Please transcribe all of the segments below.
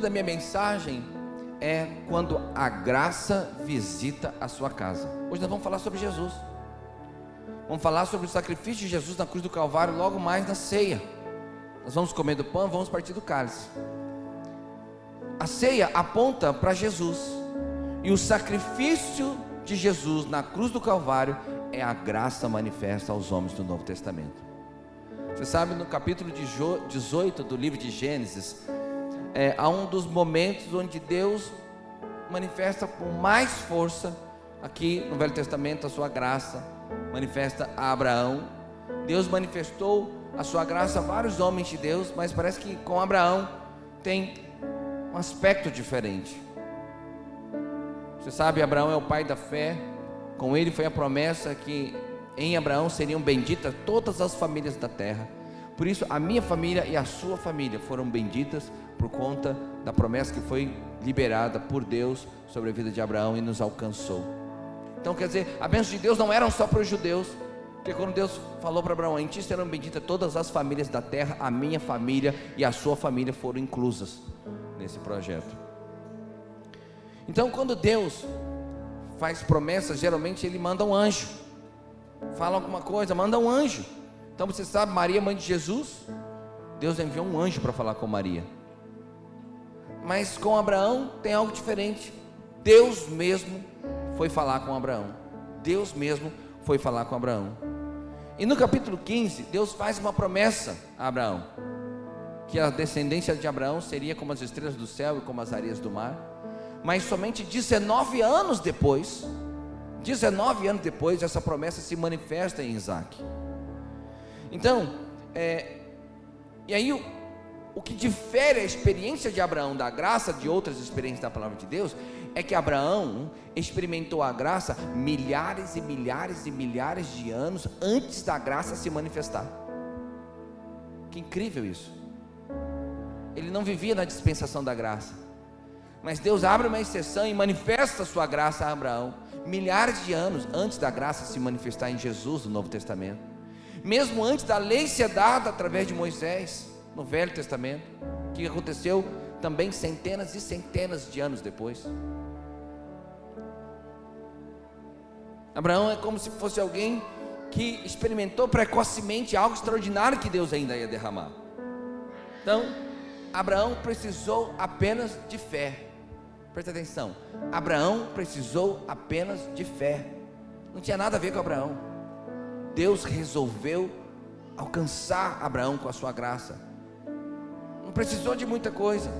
da minha mensagem é Quando a Graça Visita a Sua Casa. Hoje nós vamos falar sobre Jesus. Vamos falar sobre o sacrifício de Jesus na cruz do Calvário logo mais na ceia. Nós vamos comer do pão, vamos partir do cálice. A ceia aponta para Jesus. E o sacrifício de Jesus na cruz do Calvário é a graça manifesta aos homens do Novo Testamento. Você sabe, no capítulo 18 do livro de Gênesis, é, há um dos momentos onde Deus manifesta com mais força, aqui no Velho Testamento, a sua graça, manifesta a Abraão. Deus manifestou a sua graça a vários homens de Deus, mas parece que com Abraão tem um aspecto diferente. Você sabe, Abraão é o pai da fé, com ele foi a promessa que em Abraão seriam benditas todas as famílias da terra. Por isso, a minha família e a sua família foram benditas por conta da promessa que foi liberada por Deus sobre a vida de Abraão e nos alcançou. Então, quer dizer, a bênção de Deus não eram só para os judeus, porque quando Deus falou para Abraão, em ti serão benditas todas as famílias da terra, a minha família e a sua família foram inclusas nesse projeto. Então, quando Deus faz promessas, geralmente ele manda um anjo fala alguma coisa, manda um anjo. Então você sabe, Maria, mãe de Jesus, Deus enviou um anjo para falar com Maria. Mas com Abraão tem algo diferente. Deus mesmo foi falar com Abraão. Deus mesmo foi falar com Abraão. E no capítulo 15, Deus faz uma promessa a Abraão: que a descendência de Abraão seria como as estrelas do céu e como as areias do mar. Mas somente 19 anos depois, 19 anos depois, essa promessa se manifesta em Isaac. Então, é, e aí o, que difere a experiência de Abraão da graça de outras experiências da palavra de Deus é que Abraão experimentou a graça milhares e milhares e milhares de anos antes da graça se manifestar. Que incrível isso! Ele não vivia na dispensação da graça, mas Deus abre uma exceção e manifesta a sua graça a Abraão milhares de anos antes da graça se manifestar em Jesus no Novo Testamento, mesmo antes da lei ser dada através de Moisés no Velho Testamento, que aconteceu também centenas e centenas de anos depois. Abraão é como se fosse alguém que experimentou precocemente algo extraordinário que Deus ainda ia derramar. Então, Abraão precisou apenas de fé. Presta atenção. Abraão precisou apenas de fé. Não tinha nada a ver com Abraão. Deus resolveu alcançar Abraão com a sua graça. Não precisou de muita coisa.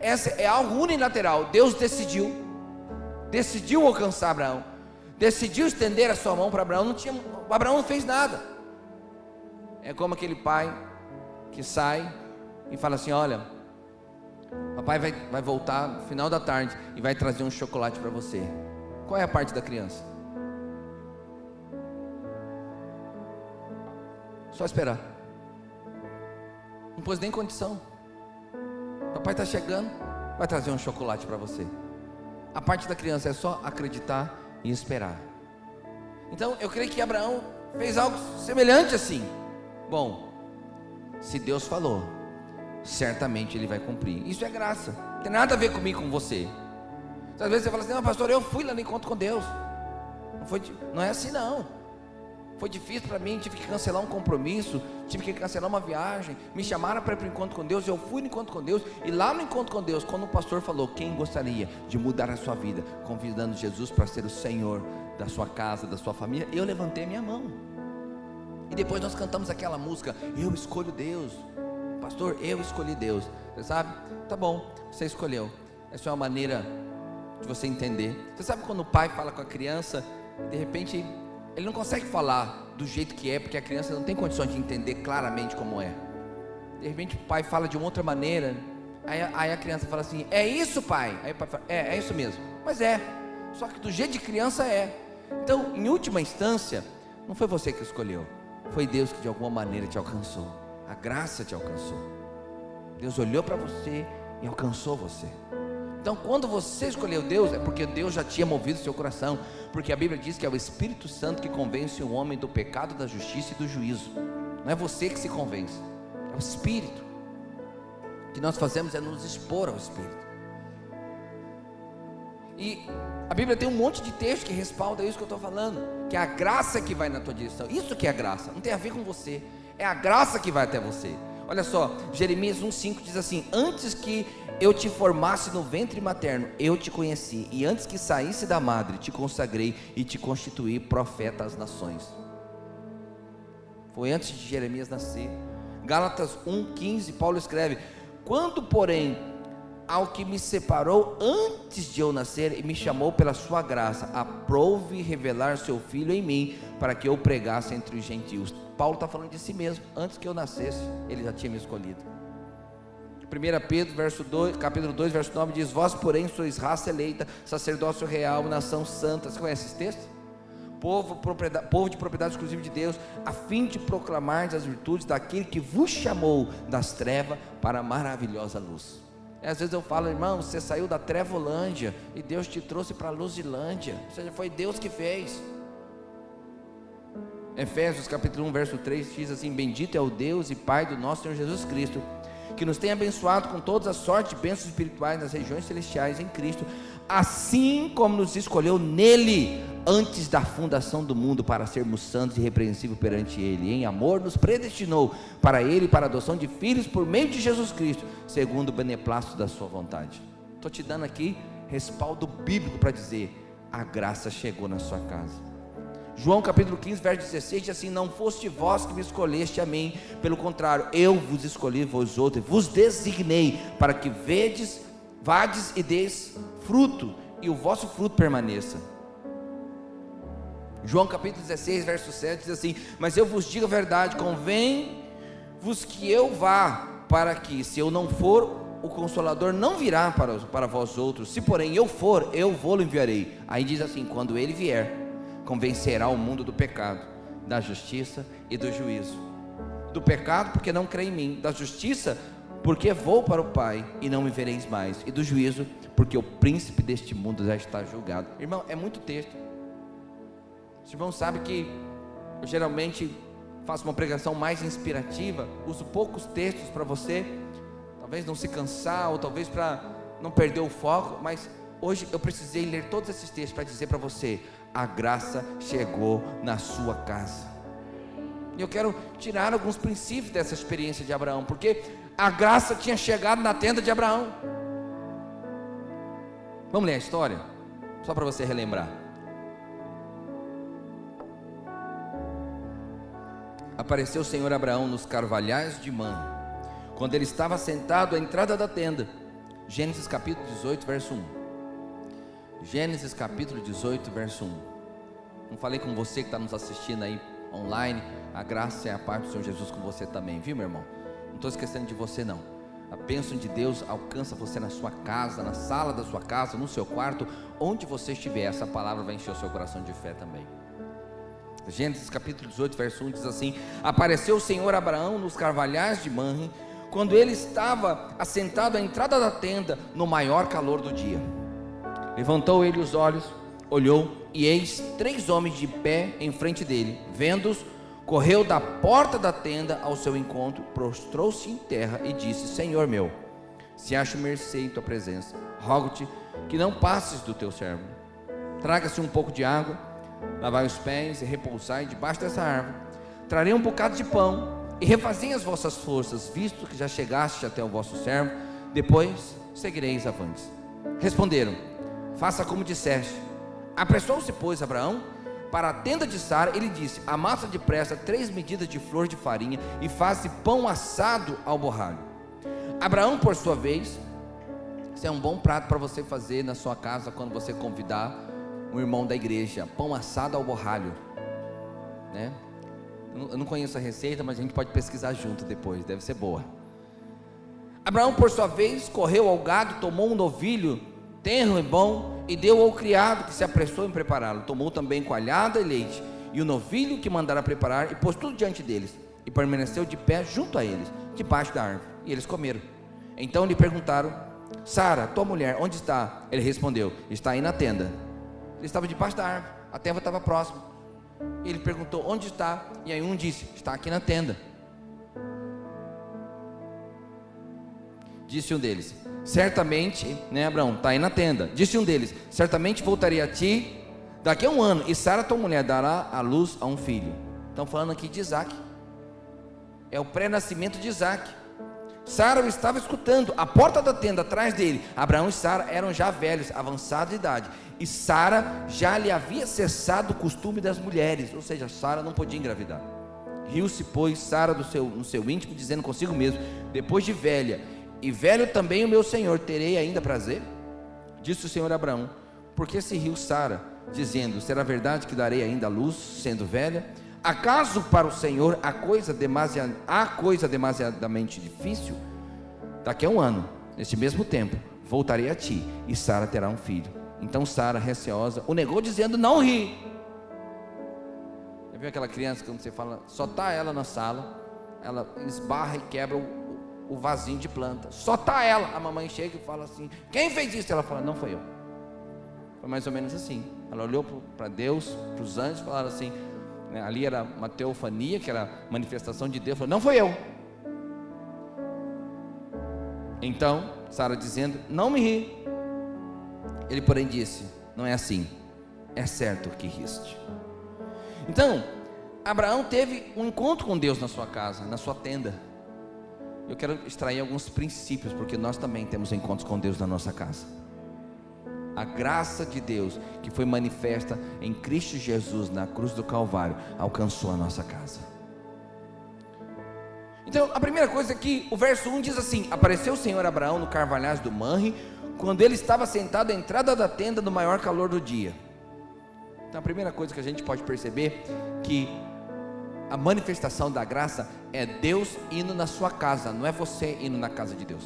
Essa é algo unilateral. Deus decidiu. Decidiu alcançar Abraão. Decidiu estender a sua mão para Abraão. Não tinha, Abraão não fez nada. É como aquele pai que sai e fala assim: Olha, Papai vai, vai voltar no final da tarde e vai trazer um chocolate para você. Qual é a parte da criança? Só esperar. Não pôs nem condição. Papai está chegando, vai trazer um chocolate para você. A parte da criança é só acreditar e esperar. Então eu creio que Abraão fez algo semelhante assim. Bom, se Deus falou, certamente Ele vai cumprir. Isso é graça, não tem nada a ver comigo com você. Às vezes você fala assim: não, pastor, eu fui lá no encontro com Deus. Não, foi, não é assim, não. Foi difícil para mim, tive que cancelar um compromisso, tive que cancelar uma viagem. Me chamaram para ir para o encontro com Deus, eu fui no encontro com Deus. E lá no encontro com Deus, quando o pastor falou: quem gostaria de mudar a sua vida, convidando Jesus para ser o Senhor da sua casa, da sua família, eu levantei minha mão. E depois nós cantamos aquela música: Eu escolho Deus pastor, eu escolhi Deus. Você sabe? Tá bom, você escolheu. Essa é uma maneira de você entender. Você sabe quando o pai fala com a criança, de repente ele não consegue falar do jeito que é, porque a criança não tem condições de entender claramente como é. De repente o pai fala de uma outra maneira, aí, aí a criança fala assim: É isso, pai? Aí o pai fala: É, é isso mesmo. Mas é, só que do jeito de criança é. Então, em última instância, não foi você que escolheu, foi Deus que de alguma maneira te alcançou. A graça te alcançou. Deus olhou para você e alcançou você. Então, quando você escolheu Deus, é porque Deus já tinha movido seu coração. Porque a Bíblia diz que é o Espírito Santo que convence o homem do pecado, da justiça e do juízo. Não é você que se convence, é o Espírito. que nós fazemos é nos expor ao Espírito. E a Bíblia tem um monte de texto que respalda isso que eu estou falando, que é a graça que vai na tua direção. Isso que é a graça, não tem a ver com você, é a graça que vai até você. Olha só, Jeremias 1,5 diz assim: Antes que eu te formasse no ventre materno, eu te conheci, e antes que saísse da madre, te consagrei e te constituí profeta às nações. Foi antes de Jeremias nascer. Gálatas 1,15, Paulo escreve: Quando, porém, ao que me separou antes de eu nascer e me chamou pela sua graça, aprove revelar seu filho em mim, para que eu pregasse entre os gentios. Paulo está falando de si mesmo, antes que eu nascesse, ele já tinha me escolhido. 1 Pedro, verso 2, capítulo 2, verso 9 diz: Vós, porém, sois raça eleita, sacerdócio real, nação santa. Você conhece esse texto? Povo, povo de propriedade exclusiva de Deus, a fim de proclamar as virtudes daquele que vos chamou das trevas para a maravilhosa luz. E às vezes eu falo, irmão, você saiu da Trevolândia e Deus te trouxe para a Luzilândia. Ou seja, foi Deus que fez. Efésios capítulo 1, verso 3 diz assim: Bendito é o Deus e Pai do nosso Senhor Jesus Cristo, que nos tem abençoado com todas as sortes de bênçãos espirituais nas regiões celestiais em Cristo, assim como nos escolheu nele antes da fundação do mundo para sermos santos e irrepreensíveis perante ele. Em amor nos predestinou para ele para a adoção de filhos por meio de Jesus Cristo, segundo o beneplácito da sua vontade. Estou te dando aqui respaldo bíblico para dizer: a graça chegou na sua casa. João capítulo 15, verso 16 diz assim: Não foste vós que me escolheste a mim, pelo contrário, eu vos escolhi vós outros, vos designei para que vedes, vades e deis fruto, e o vosso fruto permaneça. João capítulo 16, verso 7 diz assim: Mas eu vos digo a verdade, convém-vos que eu vá, para que, se eu não for, o consolador não virá para, para vós outros, se porém eu for, eu vou-lo enviarei. Aí diz assim: quando ele vier, convencerá o mundo do pecado, da justiça e do juízo. Do pecado, porque não crê em mim, da justiça, porque vou para o Pai e não me vereis mais, e do juízo, porque o príncipe deste mundo já está julgado. Irmão, é muito texto. O irmão sabe que eu geralmente faço uma pregação mais inspirativa, uso poucos textos para você, talvez não se cansar, ou talvez para não perder o foco, mas hoje eu precisei ler todos esses textos para dizer para você: a graça chegou na sua casa. E eu quero tirar alguns princípios dessa experiência de Abraão, porque a graça tinha chegado na tenda de Abraão. Vamos ler a história? Só para você relembrar. Apareceu o Senhor Abraão nos carvalhais de Man, quando ele estava sentado à entrada da tenda. Gênesis capítulo 18, verso 1. Gênesis capítulo 18, verso 1. Não falei com você que está nos assistindo aí online. A graça é a parte do Senhor Jesus com você também, viu, meu irmão? Não estou esquecendo de você, não. A bênção de Deus alcança você na sua casa, na sala da sua casa, no seu quarto, onde você estiver. Essa palavra vai encher o seu coração de fé também. Gênesis capítulo 18, verso 1 diz assim: Apareceu o Senhor Abraão nos carvalhais de Manre, quando ele estava assentado à entrada da tenda, no maior calor do dia. Levantou ele os olhos, olhou, e eis três homens de pé em frente dele. Vendo-os, correu da porta da tenda ao seu encontro, prostrou-se em terra e disse: Senhor meu, se acho mercê em tua presença, rogo-te que não passes do teu servo. Traga-se um pouco de água, lavai os pés e repousai debaixo dessa árvore. Trarei um bocado de pão e refazei as vossas forças, visto que já chegaste até o vosso servo. Depois seguireis avante. Responderam: faça como disseste. Apressou-se, pois, Abraão para a tenda de Sara, ele disse: Amassa depressa três medidas de flor de farinha e faça pão assado ao borralho. Abraão, por sua vez, isso é um bom prato para você fazer na sua casa quando você convidar um irmão da igreja: pão assado ao borralho. Né? Eu não conheço a receita, mas a gente pode pesquisar junto depois, deve ser boa. Abraão, por sua vez, correu ao gado, tomou um novilho tenro e bom, e deu ao criado que se apressou em prepará-lo. Tomou também coalhada e leite, e o novilho que mandara preparar, e pôs tudo diante deles, e permaneceu de pé junto a eles, debaixo da árvore. E eles comeram. Então lhe perguntaram: Sara, tua mulher, onde está? Ele respondeu: Está aí na tenda. Ele estava debaixo da árvore, a tenda estava próxima. Ele perguntou: Onde está? E aí um disse: Está aqui na tenda. Disse um deles: Certamente, né, Abraão, está aí na tenda. Disse um deles: Certamente voltarei a ti daqui a um ano, e Sara, tua mulher, dará a luz a um filho. Estão falando aqui de Isaac. É o pré-nascimento de Isaac. Sara estava escutando, a porta da tenda atrás dele. Abraão e Sara eram já velhos, avançados de idade. E Sara já lhe havia cessado o costume das mulheres, ou seja, Sara não podia engravidar. Riu-se, pois, Sara seu, no seu íntimo, dizendo consigo mesmo: Depois de velha, e velho também o meu senhor, terei ainda prazer? Disse o Senhor a Abraão: Por que se riu Sara, dizendo: Será verdade que darei ainda a luz, sendo velha? Acaso para o Senhor há coisa, demasiad... há coisa demasiadamente difícil? Daqui a um ano, neste mesmo tempo, voltarei a ti, e Sara terá um filho. Então Sara, receosa, o negou, dizendo: Não ri. Já viu aquela criança quando você fala, só está ela na sala, ela esbarra e quebra o, o vasinho de planta, só está ela. A mamãe chega e fala assim: Quem fez isso? Ela fala: Não foi eu. Foi mais ou menos assim. Ela olhou para Deus, para os anjos, falaram assim: né? ali era uma teofania, que era manifestação de Deus, falou, não foi eu. Então, Sara dizendo, não me ri. Ele, porém, disse: Não é assim, é certo que riste. Então, Abraão teve um encontro com Deus na sua casa, na sua tenda. Eu quero extrair alguns princípios, porque nós também temos encontros com Deus na nossa casa a graça de Deus que foi manifesta em Cristo Jesus na cruz do Calvário alcançou a nossa casa. Então, a primeira coisa é que o verso 1 diz assim: Apareceu o Senhor Abraão no carvalhais do Manre, quando ele estava sentado à entrada da tenda no maior calor do dia. Então, a primeira coisa que a gente pode perceber que a manifestação da graça é Deus indo na sua casa, não é você indo na casa de Deus.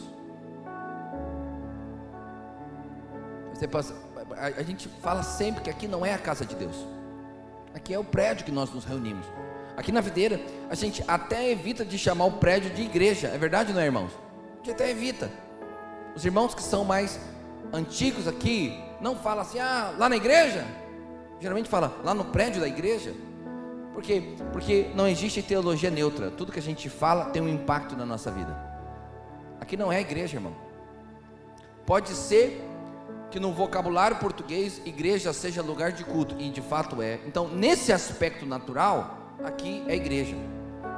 Você passa, a, a gente fala sempre que aqui não é a casa de Deus. Aqui é o prédio que nós nos reunimos. Aqui na videira, a gente até evita de chamar o prédio de igreja. É verdade, não é, irmãos? A gente até evita. Os irmãos que são mais antigos aqui, não falam assim, ah, lá na igreja. Geralmente fala lá no prédio da igreja. Por quê? Porque não existe teologia neutra. Tudo que a gente fala tem um impacto na nossa vida. Aqui não é igreja, irmão. Pode ser que no vocabulário português igreja seja lugar de culto, e de fato é. Então, nesse aspecto natural, aqui é igreja.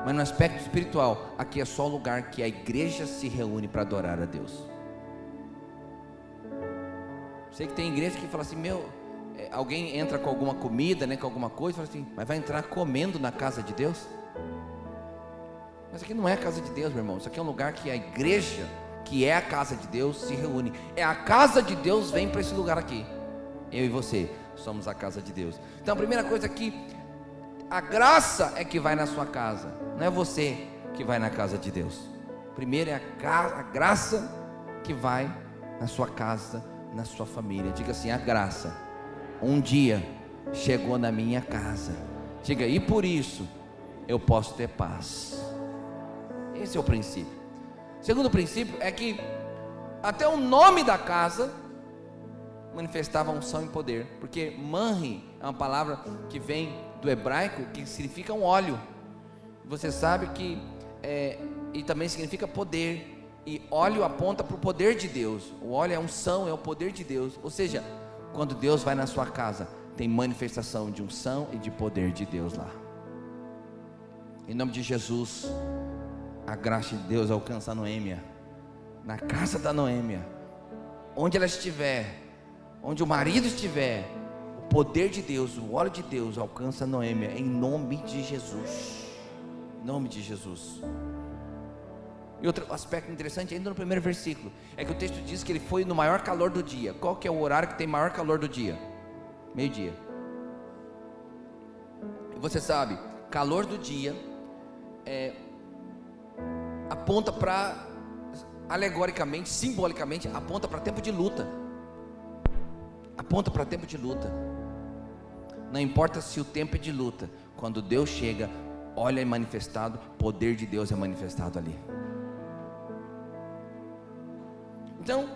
Mas no aspecto espiritual, aqui é só o lugar que a igreja se reúne para adorar a Deus. Sei que tem igreja que fala assim, meu, alguém entra com alguma comida, né, com alguma coisa, fala assim, mas vai entrar comendo na casa de Deus? Mas aqui não é a casa de Deus, meu irmão. Isso aqui é um lugar que a igreja que é a casa de Deus, se reúne. É a casa de Deus vem para esse lugar aqui. Eu e você somos a casa de Deus. Então a primeira coisa aqui, a graça é que vai na sua casa, não é você que vai na casa de Deus. Primeiro é a, a graça que vai na sua casa, na sua família. Diga assim: a graça, um dia chegou na minha casa. Diga, e por isso eu posso ter paz. Esse é o princípio. Segundo princípio é que até o nome da casa manifestava unção e poder, porque manri é uma palavra que vem do hebraico que significa um óleo. Você sabe que é, e também significa poder. E óleo aponta para o poder de Deus. O óleo é unção, é o poder de Deus. Ou seja, quando Deus vai na sua casa, tem manifestação de unção e de poder de Deus lá. Em nome de Jesus, a graça de Deus alcança a Noêmia, na casa da Noêmia, onde ela estiver, onde o marido estiver, o poder de Deus, o óleo de Deus alcança a Noêmia, em nome de Jesus. Em nome de Jesus. E outro aspecto interessante, ainda no primeiro versículo, é que o texto diz que ele foi no maior calor do dia. Qual que é o horário que tem maior calor do dia? Meio-dia. E você sabe, calor do dia é aponta para, alegoricamente, simbolicamente, aponta para tempo de luta. Aponta para tempo de luta. Não importa se o tempo é de luta, quando Deus chega, olha é manifestado, poder de Deus é manifestado ali. Então,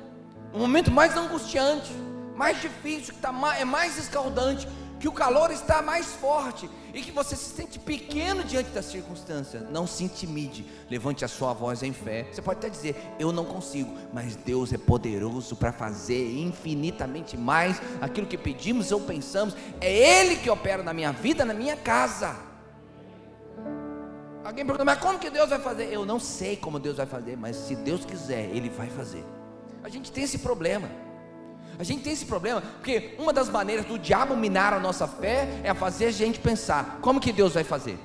o momento mais angustiante, mais difícil, que tá é mais escaldante, que o calor está mais forte e que você se sente pequeno diante da circunstância, não se intimide, levante a sua voz em fé. Você pode até dizer, eu não consigo, mas Deus é poderoso para fazer infinitamente mais aquilo que pedimos ou pensamos, é Ele que opera na minha vida, na minha casa. Alguém pergunta, mas como que Deus vai fazer? Eu não sei como Deus vai fazer, mas se Deus quiser, Ele vai fazer. A gente tem esse problema. A gente tem esse problema, porque uma das maneiras do diabo minar a nossa fé é fazer a gente pensar: como que Deus vai fazer?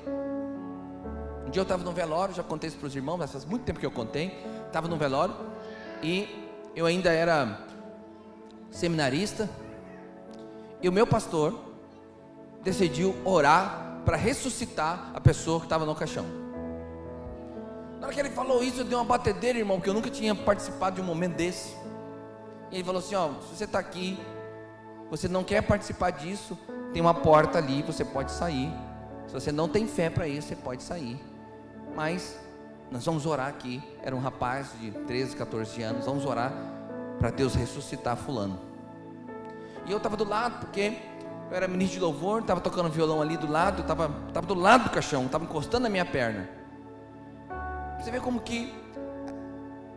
Um dia eu estava no velório, já contei isso para os irmãos, mas faz muito tempo que eu contei. Estava no velório e eu ainda era seminarista. E o meu pastor decidiu orar para ressuscitar a pessoa que estava no caixão. Na hora que ele falou isso, eu dei uma batedeira, irmão, porque eu nunca tinha participado de um momento desse. E ele falou assim: ó, se você está aqui, você não quer participar disso, tem uma porta ali, você pode sair. Se você não tem fé para isso, você pode sair. Mas nós vamos orar aqui. Era um rapaz de 13, 14 anos. Vamos orar para Deus ressuscitar Fulano. E eu estava do lado, porque eu era ministro de louvor, estava tocando violão ali do lado, estava tava do lado do caixão, estava encostando na minha perna. Você vê como que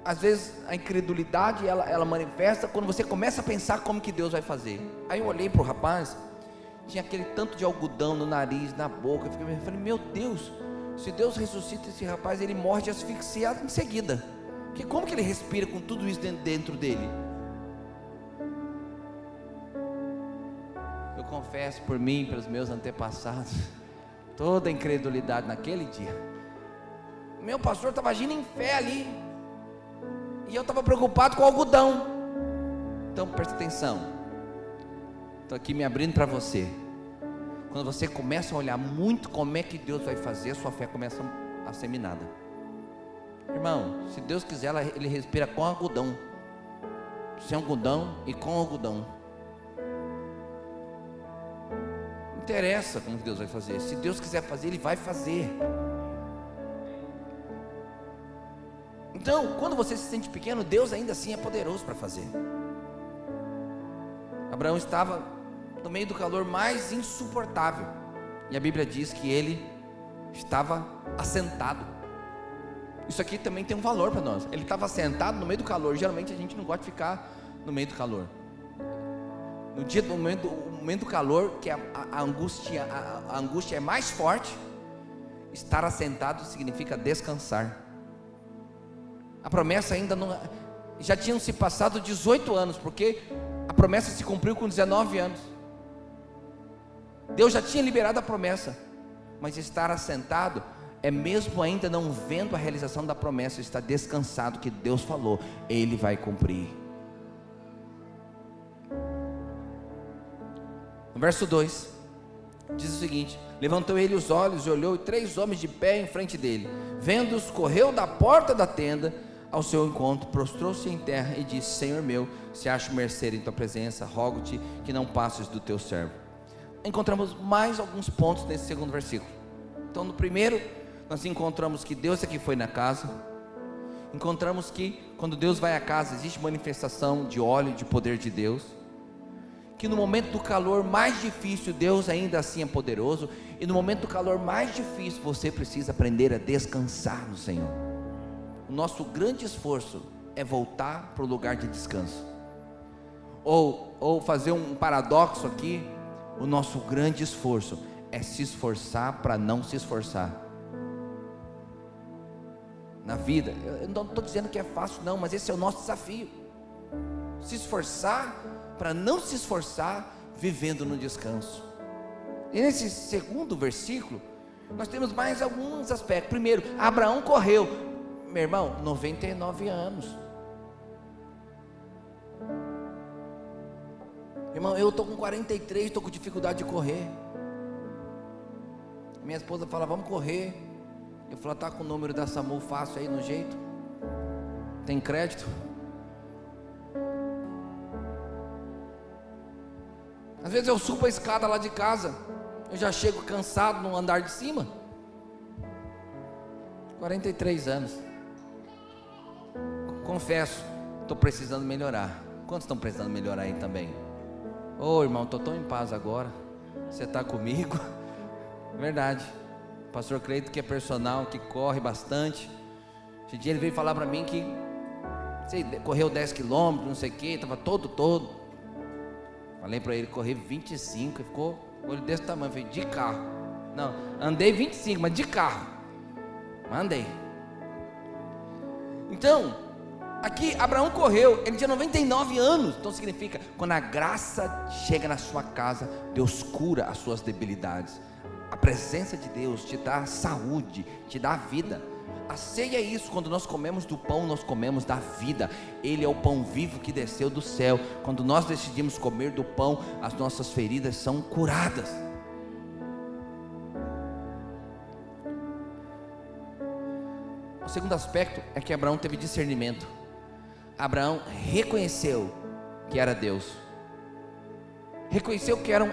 às vezes a incredulidade ela, ela manifesta quando você começa a pensar como que Deus vai fazer. Aí eu olhei para o rapaz, tinha aquele tanto de algodão no nariz, na boca. Eu fiquei, falei, meu Deus, se Deus ressuscita esse rapaz, ele morre de asfixiado em seguida. Porque como que ele respira com tudo isso dentro dele? Eu confesso por mim, pelos meus antepassados, toda a incredulidade naquele dia. Meu pastor estava agindo em fé ali. E eu estava preocupado com o algodão. Então presta atenção. Estou aqui me abrindo para você. Quando você começa a olhar muito como é que Deus vai fazer, a sua fé começa a ser minada. Irmão, se Deus quiser, Ele respira com algodão. Sem algodão e com algodão. Não interessa como Deus vai fazer. Se Deus quiser fazer, Ele vai fazer. Então, quando você se sente pequeno, Deus ainda assim é poderoso para fazer. Abraão estava no meio do calor mais insuportável, e a Bíblia diz que ele estava assentado. Isso aqui também tem um valor para nós. Ele estava sentado no meio do calor. Geralmente a gente não gosta de ficar no meio do calor. No dia do momento, momento do calor, que a, a, a angústia, a, a angústia é mais forte, estar assentado significa descansar. A promessa ainda não. Já tinham se passado 18 anos, porque a promessa se cumpriu com 19 anos. Deus já tinha liberado a promessa, mas estar assentado é mesmo ainda não vendo a realização da promessa, está descansado que Deus falou, Ele vai cumprir. No verso 2, diz o seguinte: Levantou ele os olhos e olhou, e três homens de pé em frente dele. Vendo-os, correu da porta da tenda ao seu encontro, prostrou-se em terra e disse: Senhor meu, se acho mercê em tua presença, rogo-te que não passes do teu servo. Encontramos mais alguns pontos nesse segundo versículo. Então, no primeiro, nós encontramos que Deus aqui foi na casa. Encontramos que quando Deus vai à casa, existe manifestação de óleo, de poder de Deus. Que no momento do calor mais difícil, Deus ainda assim é poderoso. E no momento do calor mais difícil, você precisa aprender a descansar no Senhor o nosso grande esforço é voltar para o lugar de descanso. Ou, ou fazer um paradoxo aqui, o nosso grande esforço é se esforçar para não se esforçar. Na vida, eu não estou dizendo que é fácil, não, mas esse é o nosso desafio. Se esforçar para não se esforçar, vivendo no descanso. E nesse segundo versículo, nós temos mais alguns aspectos. Primeiro, Abraão correu, meu irmão, 99 anos. Irmão, eu estou com 43, estou com dificuldade de correr. Minha esposa fala, vamos correr. Eu falo, tá com o número da SAMU fácil aí no jeito? Tem crédito? Às vezes eu subo a escada lá de casa, eu já chego cansado no andar de cima. 43 anos. Confesso, estou precisando melhorar. Quantos estão precisando melhorar aí também? Ô oh, irmão, estou tão em paz agora. Você está comigo? Verdade. pastor Creito que é personal, que corre bastante. Esse dia ele veio falar para mim que sei, correu 10 quilômetros, não sei o que, estava todo, todo. Falei para ele correr 25, ele ficou olho desse tamanho. Falei, de carro. Não, andei 25, mas de carro. Andei. Então, aqui Abraão correu, ele tinha 99 anos. Então significa, quando a graça chega na sua casa, Deus cura as suas debilidades. A presença de Deus te dá saúde, te dá vida. A ceia é isso, quando nós comemos do pão, nós comemos da vida. Ele é o pão vivo que desceu do céu. Quando nós decidimos comer do pão, as nossas feridas são curadas. O segundo aspecto é que Abraão teve discernimento. Abraão reconheceu que era Deus. Reconheceu que era, um,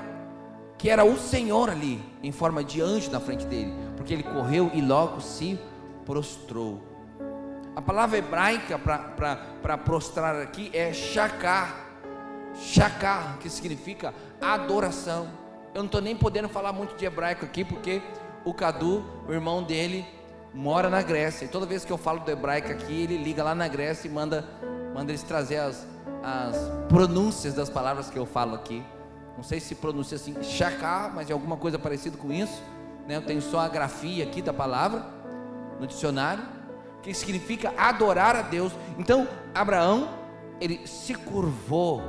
que era o Senhor ali, em forma de anjo na frente dele. Porque ele correu e logo se prostrou. A palavra hebraica para prostrar aqui é shakar. Shakar, que significa adoração. Eu não estou nem podendo falar muito de hebraico aqui, porque o Cadu, o irmão dele, mora na Grécia. E toda vez que eu falo do hebraico aqui, ele liga lá na Grécia e manda, manda eles trazer as, as pronúncias das palavras que eu falo aqui. Não sei se pronuncia assim, shakar, mas é alguma coisa parecida com isso. Né? Eu tenho só a grafia aqui da palavra no dicionário, que significa adorar a Deus. Então, Abraão, ele se curvou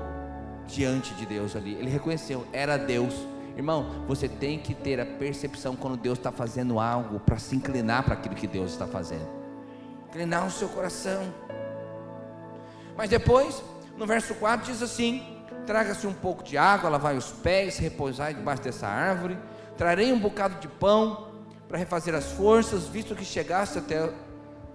diante de Deus ali, ele reconheceu, era Deus. Irmão, você tem que ter a percepção quando Deus está fazendo algo para se inclinar para aquilo que Deus está fazendo, inclinar o seu coração. Mas depois, no verso 4 diz assim: Traga-se um pouco de água, lavai os pés, repousai debaixo dessa árvore, trarei um bocado de pão para refazer as forças, visto que chegaste até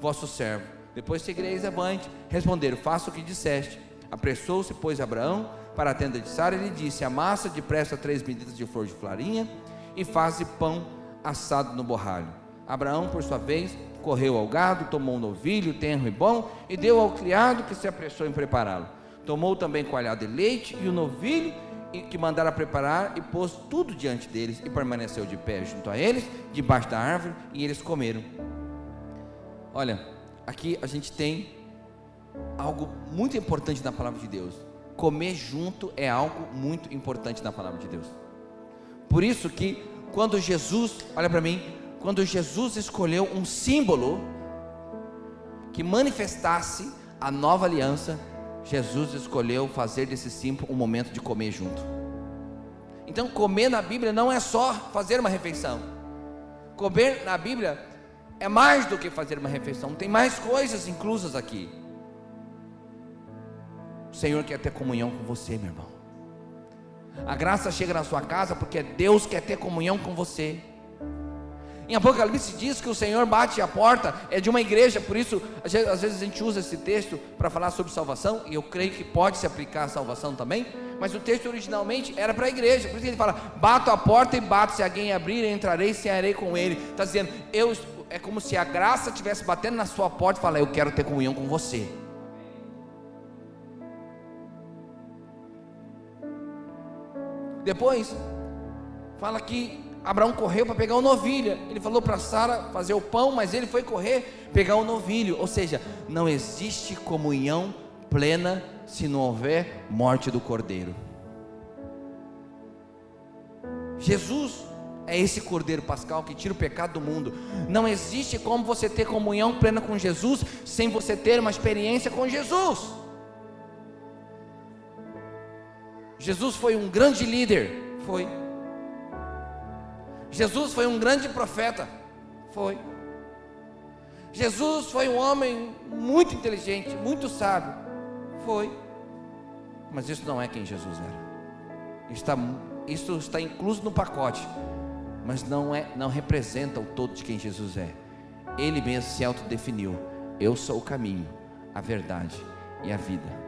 vosso servo. Depois seguireis avante. Responderam: Faça o que disseste. Apressou-se, pois, Abraão para a tenda de Sara e lhe disse: Amassa depressa três medidas de flor de farinha e faze pão assado no borralho. Abraão, por sua vez, correu ao gado, tomou um novilho, tenro e bom, e deu ao criado que se apressou em prepará-lo. Tomou também coalhado de leite e o novilho que mandara preparar e pôs tudo diante deles e permaneceu de pé junto a eles, debaixo da árvore, e eles comeram. Olha, aqui a gente tem algo muito importante na palavra de Deus. Comer junto é algo muito importante na palavra de Deus. Por isso que quando Jesus, olha para mim, quando Jesus escolheu um símbolo que manifestasse a nova aliança, Jesus escolheu fazer desse símbolo um momento de comer junto. Então, comer na Bíblia não é só fazer uma refeição. Comer na Bíblia é mais do que fazer uma refeição, tem mais coisas inclusas aqui. O Senhor quer ter comunhão com você, meu irmão. A graça chega na sua casa porque Deus quer ter comunhão com você. Em Apocalipse diz que o Senhor bate a porta, é de uma igreja, por isso às vezes a gente usa esse texto para falar sobre salvação, e eu creio que pode se aplicar à salvação também, mas o texto originalmente era para a igreja, por isso ele fala: bato a porta e bato, se alguém abrir, entrarei e cearei com ele. Está dizendo, eu, é como se a graça estivesse batendo na sua porta e falar: Eu quero ter comunhão com você. Depois, fala que Abraão correu para pegar o novilho. Ele falou para Sara fazer o pão, mas ele foi correr pegar o novilho. Ou seja, não existe comunhão plena se não houver morte do cordeiro. Jesus é esse cordeiro pascal que tira o pecado do mundo. Não existe como você ter comunhão plena com Jesus sem você ter uma experiência com Jesus. Jesus foi um grande líder, foi Jesus foi um grande profeta. Foi. Jesus foi um homem muito inteligente, muito sábio. Foi. Mas isso não é quem Jesus era. Está, isso está incluso no pacote, mas não é, não representa o todo de quem Jesus é. Ele mesmo se autodefiniu: Eu sou o caminho, a verdade e a vida.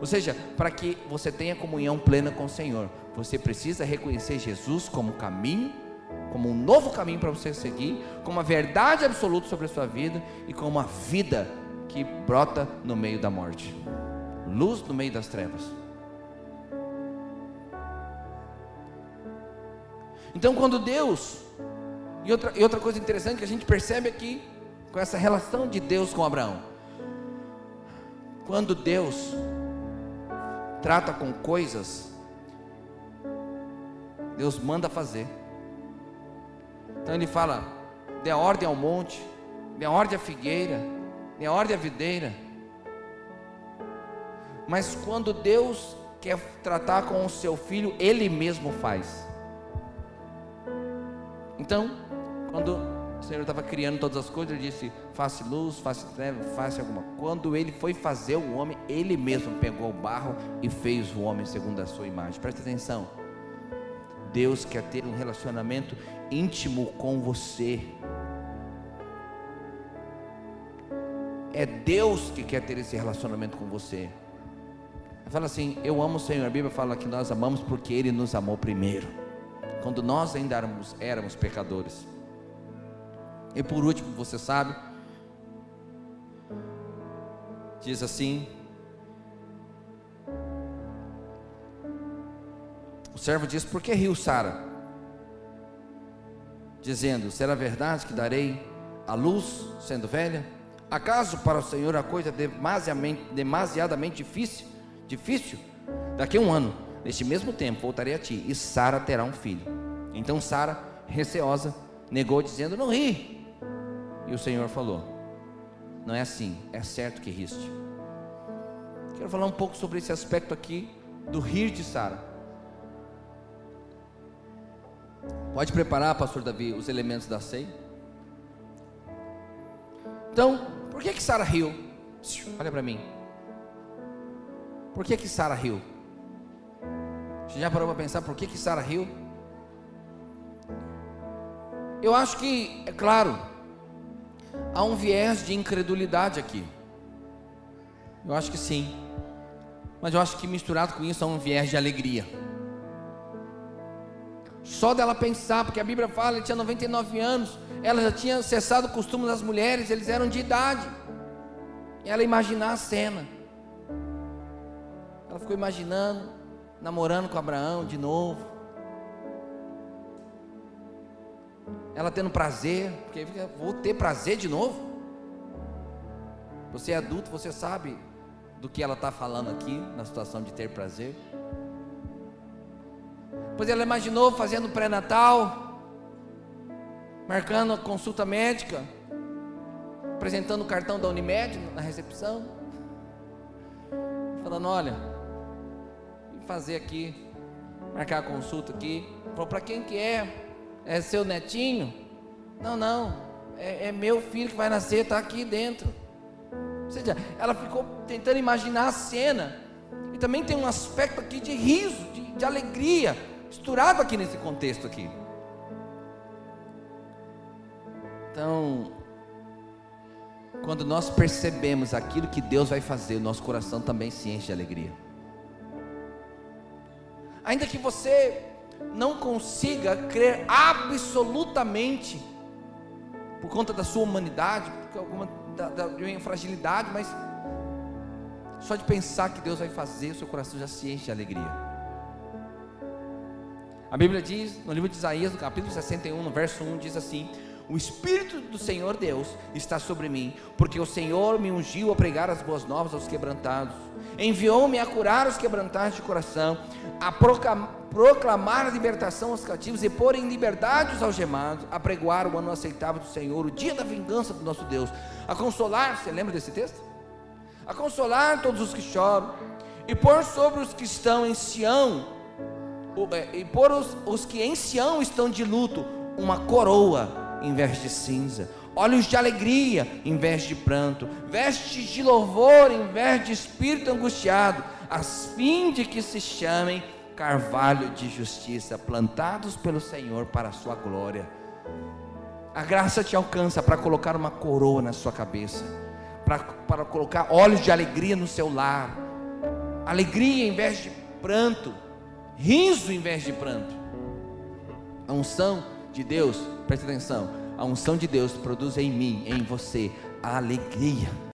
Ou seja, para que você tenha comunhão plena com o Senhor, você precisa reconhecer Jesus como caminho como um novo caminho para você seguir, como uma verdade absoluta sobre a sua vida e como uma vida que brota no meio da morte, luz no meio das trevas. Então, quando Deus, e outra, e outra coisa interessante que a gente percebe aqui, com essa relação de Deus com Abraão, quando Deus trata com coisas, Deus manda fazer. Então ele fala: dê ordem ao monte, dê ordem à figueira, dê ordem à videira. Mas quando Deus quer tratar com o seu filho, Ele mesmo faz. Então, quando o Senhor estava criando todas as coisas, Ele disse: faça luz, faça treva, faça alguma. Quando Ele foi fazer o homem, Ele mesmo pegou o barro e fez o homem segundo a sua imagem. Presta atenção. Deus quer ter um relacionamento íntimo com você. É Deus que quer ter esse relacionamento com você. Fala assim: Eu amo o Senhor. A Bíblia fala que nós amamos porque Ele nos amou primeiro, quando nós ainda éramos, éramos pecadores. E por último, você sabe, diz assim: O servo diz: Por que riu Sara? Dizendo: Será verdade que darei a luz sendo velha? Acaso para o Senhor a coisa demasiadamente, demasiadamente difícil? difícil, daqui a um ano, neste mesmo tempo, voltarei a ti, e Sara terá um filho. Então Sara, receosa, negou, dizendo: Não ri. E o Senhor falou: Não é assim, é certo que riste. Quero falar um pouco sobre esse aspecto aqui do rir de Sara. Pode preparar, pastor Davi, os elementos da ceia? Então, por que que Sara riu? Olha para mim. Por que que Sara riu? Você já parou para pensar por que que Sara riu? Eu acho que, é claro, há um viés de incredulidade aqui. Eu acho que sim. Mas eu acho que misturado com isso há um viés de alegria. Só dela pensar, porque a Bíblia fala, ele tinha 99 anos, ela já tinha cessado o costume das mulheres, eles eram de idade. Ela imaginar a cena. Ela ficou imaginando, namorando com Abraão de novo. Ela tendo prazer, porque vou ter prazer de novo. Você é adulto, você sabe do que ela está falando aqui, na situação de ter prazer. Pois ela imaginou fazendo pré-natal, marcando a consulta médica, apresentando o cartão da Unimed na recepção, falando: olha, fazer aqui, marcar a consulta aqui. Falou, para quem que é? É seu netinho? Não, não, é, é meu filho que vai nascer, está aqui dentro. Ou seja, ela ficou tentando imaginar a cena. E também tem um aspecto aqui de riso, de, de alegria, misturado aqui nesse contexto aqui. Então, quando nós percebemos aquilo que Deus vai fazer, nosso coração também se enche de alegria. Ainda que você não consiga crer absolutamente por conta da sua humanidade, por alguma da, da, fragilidade, mas só de pensar que Deus vai fazer, o seu coração já se enche de alegria. A Bíblia diz, no livro de Isaías, no capítulo 61, no verso 1, diz assim: o Espírito do Senhor Deus está sobre mim, porque o Senhor me ungiu a pregar as boas novas aos quebrantados, enviou-me a curar os quebrantados de coração, a proclamar a libertação aos cativos e pôr em liberdade os algemados, a pregoar o ano aceitável do Senhor, o dia da vingança do nosso Deus, a consolar, você lembra desse texto? A consolar todos os que choram, e pôr sobre os que estão em Sião, e pôr os, os que em Sião estão de luto, uma coroa em vez de cinza, olhos de alegria em vez de pranto, vestes de louvor em vez de espírito angustiado, a fim de que se chamem carvalho de justiça, plantados pelo Senhor para a sua glória. A graça te alcança para colocar uma coroa na sua cabeça, para, para colocar olhos de alegria no seu lar, alegria em vez de pranto, riso em vez de pranto. A unção de Deus, preste atenção, a unção de Deus produz em mim, em você, a alegria.